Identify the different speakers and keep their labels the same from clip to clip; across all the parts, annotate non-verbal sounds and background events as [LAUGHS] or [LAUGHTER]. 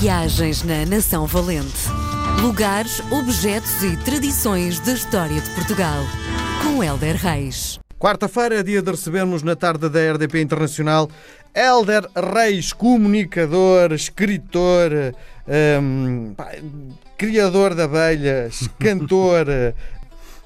Speaker 1: Viagens na Nação Valente. Lugares, objetos e tradições da história de Portugal. Com Helder Reis.
Speaker 2: Quarta-feira é dia de recebermos na tarde da RDP Internacional Helder Reis, comunicador, escritor, hum, pá, criador de abelhas, [LAUGHS] cantor.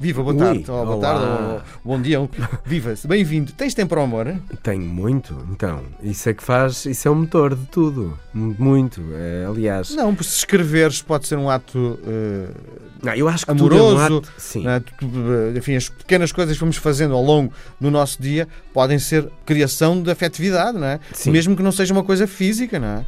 Speaker 2: Viva, boa
Speaker 3: Ui,
Speaker 2: tarde. Oh, boa
Speaker 3: olá.
Speaker 2: tarde, oh, bom dia. Viva-se. Bem-vindo. Tens tempo para o amor? hein?
Speaker 3: Tenho muito, então. Isso é que faz, isso é o motor de tudo. Muito. É, aliás,
Speaker 2: Não, se escreveres pode ser um ato eh,
Speaker 3: não, eu acho que tudo é um
Speaker 2: amoroso.
Speaker 3: ato- sim.
Speaker 2: tu- Enfim, as pequenas coisas que vamos fazendo ao longo do nosso dia podem ser criação de afetividade, não é?
Speaker 3: Sim.
Speaker 2: Mesmo que não seja uma coisa física, não é?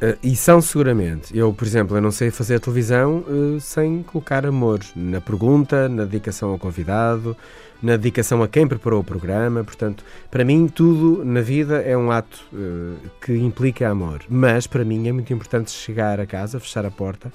Speaker 3: Eh, e são seguramente. Eu, por exemplo, eu não sei fazer televisão eh, sem colocar amor na pergunta, na dedicação ao convidado, na dedicação a quem preparou o programa. Portanto, para mim, tudo na vida é um ato eh, que implica amor. Mas, para mim, é muito importante chegar a casa, fechar a porta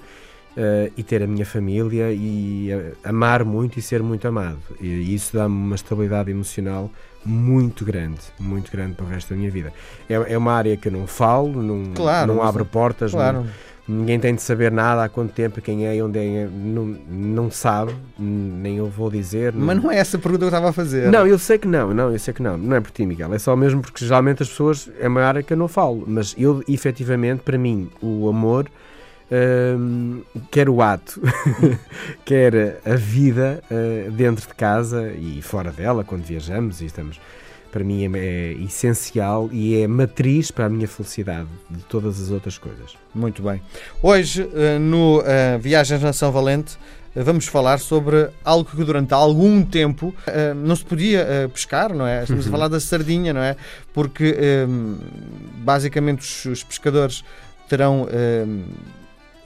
Speaker 3: eh, e ter a minha família e eh, amar muito e ser muito amado. E isso dá-me uma estabilidade emocional muito grande, muito grande para o resto da minha vida. É, é uma área que eu não falo, não,
Speaker 2: Claro,
Speaker 3: não abro portas, não-
Speaker 2: Claro.
Speaker 3: ninguém tem de saber nada há quanto tempo, quem é, onde é, não, não sabe, nem eu vou dizer.
Speaker 2: Mas não é essa a pergunta que eu estava a fazer.
Speaker 3: Não, eu sei que não, não, eu sei que não. Não é por ti, Miguel. É só mesmo porque geralmente as pessoas é uma área que eu não falo. Mas eu, efetivamente, para mim, o amor, hum, quer o ato, [LAUGHS] quer a vida uh, dentro de casa e fora dela, quando viajamos e estamos. Para mim é, é essencial e é matriz para a minha felicidade de todas as outras coisas.
Speaker 2: Muito bem. Hoje, eh, no eh, Viagens na São Valente, vamos falar sobre algo que durante algum tempo não se podia pescar, não é? Estamos a [LAUGHS] falar da sardinha, não é? Porque basicamente os, os pescadores terão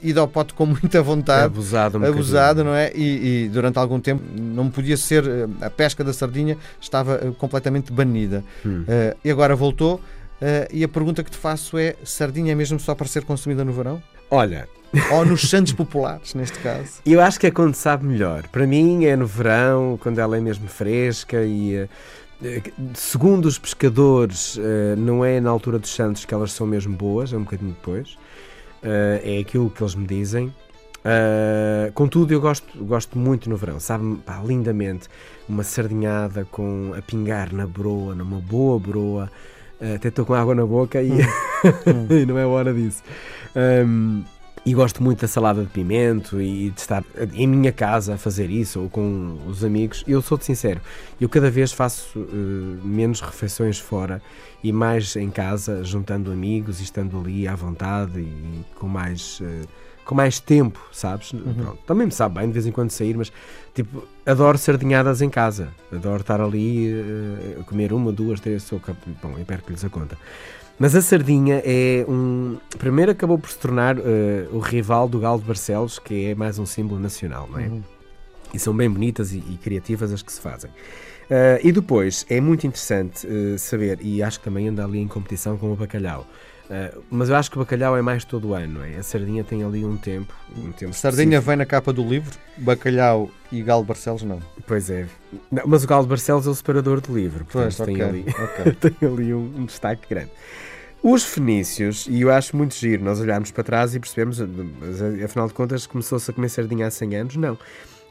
Speaker 2: ido ao pote com muita vontade.
Speaker 3: abusado um
Speaker 2: abusado,
Speaker 3: bocadinho.
Speaker 2: não é? E, e durante algum tempo não podia ser eh, a pesca da sardinha estava eh, completamente banida.
Speaker 3: Hum.
Speaker 2: Eh, e agora voltou. eh, e a pergunta que te faço é: sardinha é mesmo só para ser consumida no verão?
Speaker 3: Olha,
Speaker 2: Ou nos santos populares, neste caso? [LAUGHS]
Speaker 3: Eu acho que é quando sabe melhor. Para mim é no verão, quando ela é mesmo fresca e. Segundo os pescadores, não é na altura dos Santos que elas são mesmo boas, é um bocadinho depois. Eh, É aquilo que eles me dizem. Eh, contudo, eu gosto, gosto muito no verão, sabe pá, lindamente. Uma sardinhada com a pingar na broa, numa boa broa. Eh, até estou com água na boca e, [LAUGHS] e não é hora disso. Ahm, e gosto muito da salada de pimento e de estar em minha casa a fazer isso ou com os amigos. Eu sou-te sincero, eu cada vez faço eh, menos refeições fora e mais em casa, juntando amigos e estando ali à vontade e com mais, eh, com mais tempo, sabes? Pronto, também me sabe bem de vez em quando sair, mas tipo, adoro sardinhadas em casa. Adoro estar ali a comer uma, duas, três, sou bom, eu perco-lhes a conta. Mas a sardinha é um. Primeiro acabou por se tornar eh, o rival do galo de Barcelos, que é mais um símbolo nacional, não é? E são bem bonitas e, e criativas as que se fazem. Eh, e depois é muito interessante eh, saber, e acho que também anda ali em competição com o bacalhau. Eh, mas eu acho que o bacalhau é mais todo ano, é? A sardinha tem ali um tempo. Um tempo
Speaker 2: Sardinha vem na capa do livro, bacalhau e galo de Barcelos não.
Speaker 3: Pois é. Não, mas o galo de Barcelos é o separador do livro, portanto
Speaker 2: Pois,
Speaker 3: tem
Speaker 2: ok.
Speaker 3: ali.
Speaker 2: ok. [LAUGHS]
Speaker 3: tem ali um, um destaque grande. Os fenícios, e eu acho muito giro, nós olharmos para trás e percebemos, mas, afinal de contas, começou-se a comer sardinha há 100 anos? Não.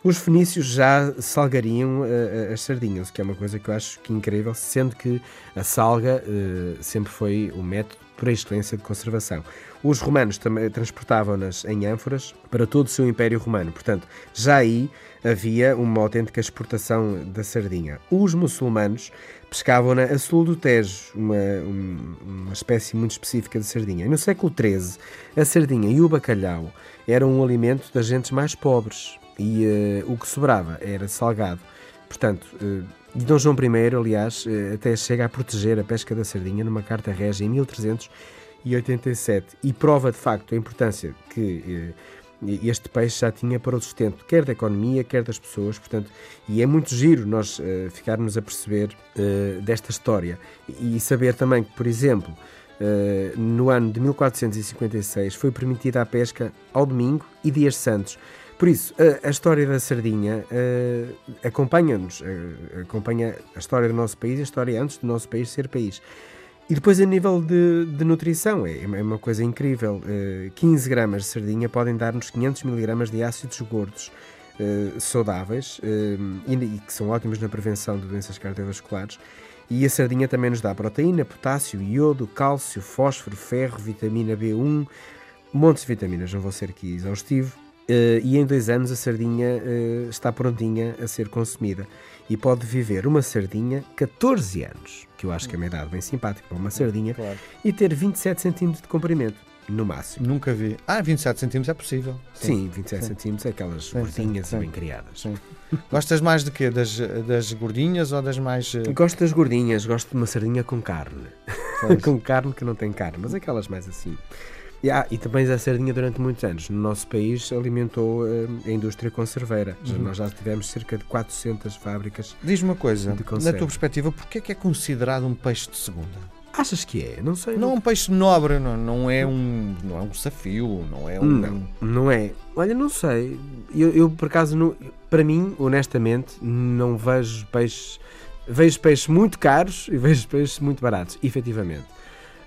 Speaker 3: Os fenícios já salgariam eh, as sardinhas, o que é uma coisa que eu acho que incrível, sendo que a salga eh, sempre foi o método por excelência de conservação. Os romanos também transportavam-nas em ânforas para todo o seu Império Romano, portanto, já aí havia uma autêntica exportação da sardinha. Os muçulmanos pescavam-na a sul do Tejo, uma, um- uma espécie muito específica de sardinha. E no século XIII, a sardinha e o bacalhau eram um alimento das gentes mais pobres e eh, o que sobrava era salgado. Portanto, e Dom João I, aliás, eh, até chega a proteger a pesca da sardinha numa carta régia em 1387 e prova de facto a importância que eh, este peixe já tinha para o sustento, quer da economia, quer das pessoas, portanto, e é muito giro nós eh, ficarmos a perceber desta história e saber também que, por exemplo, eh, no ano de 1456 foi permitida a pesca ao domingo e dias santos. Por isso, a, a história da sardinha eh, acompanha-nos, eh, acompanha a história do nosso país, a história antes do nosso país ser país. E depois a nível de, de nutrição, é, é uma coisa incrível. Uh, 15 gramas de sardinha podem dar-nos 500 miligramas de ácidos gordos uh, saudáveis uh, e, e, que são ótimos na prevenção de doenças cardiovasculares. E a sardinha também nos dá proteína, potássio, iodo, cálcio, fósforo, ferro, vitamina B1, montes de vitaminas, não vou ser aqui exaustivo. Uh, e em dois anos a sardinha uh, está prontinha a ser consumida. E pode viver uma sardinha 14 anos, que eu acho que é uma idade bem simpática para uma sardinha,
Speaker 2: Claro.
Speaker 3: e ter 27 centímetros de comprimento, no máximo.
Speaker 2: Nunca vi. Ah, 27 centímetros é possível.
Speaker 3: Sim, 27 centímetros é aquelas
Speaker 2: Sim,
Speaker 3: gordinhas
Speaker 2: sim,
Speaker 3: e
Speaker 2: sim.
Speaker 3: bem criadas.
Speaker 2: Sim. [LAUGHS] Gostas mais de quê? Das, das gordinhas ou das mais. eh,
Speaker 3: Gosto das gordinhas, gosto de uma sardinha com carne. [LAUGHS] Com carne que não tem carne, mas aquelas mais assim. E, ah, e também a sardinha durante muitos anos. No nosso país alimentou eh, a indústria conserveira.
Speaker 2: Uhum.
Speaker 3: Nós já tivemos cerca de 400 fábricas.
Speaker 2: Diz-me uma coisa, na tua perspectiva, porquê é que é considerado um peixe de segunda?
Speaker 3: Achas que é? Não sei.
Speaker 2: Não é um peixe nobre, não, não é um não é um desafio, não é um.
Speaker 3: Não, não é. Olha, não sei. Eu, eu, por acaso, não- para mim, honestamente, não vejo peixes. Vejo peixes muito caros e [LAUGHS] vejo peixes muito baratos, efetivamente.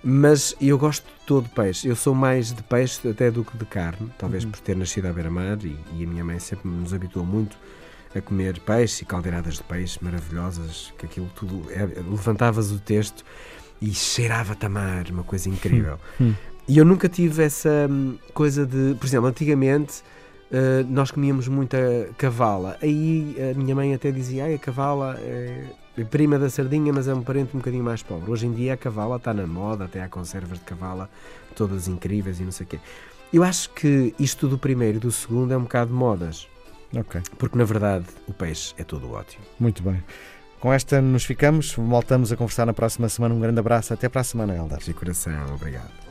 Speaker 3: Mas eu gosto de todo peixe. Eu sou mais de peixe até do que de carne, talvez por ter nascido à beira-mar e, e a minha mãe sempre nos habituou muito a comer peixe e caldeiradas de peixe maravilhosas, que aquilo tudo. é- levantavas o texto e cheirava-te a mar, uma coisa incrível. E eu nunca tive essa hum, coisa de. Por exemplo, antigamente eh, nós comíamos muita cavala. Aí a minha mãe até dizia: Ai, a cavala é prima da sardinha, mas é um parente um bocadinho mais pobre. Hoje em dia a cavala está na moda, até há conservas de cavala todas incríveis e não sei o quê. Eu acho que isto do primeiro e do segundo é um bocado de modas,
Speaker 2: Ok,
Speaker 3: porque na verdade o peixe é todo ótimo.
Speaker 2: muito bem. Com esta nos ficamos, voltamos a conversar na próxima semana. Um grande abraço, até para a semana, Eldar.
Speaker 3: De coração, obrigado.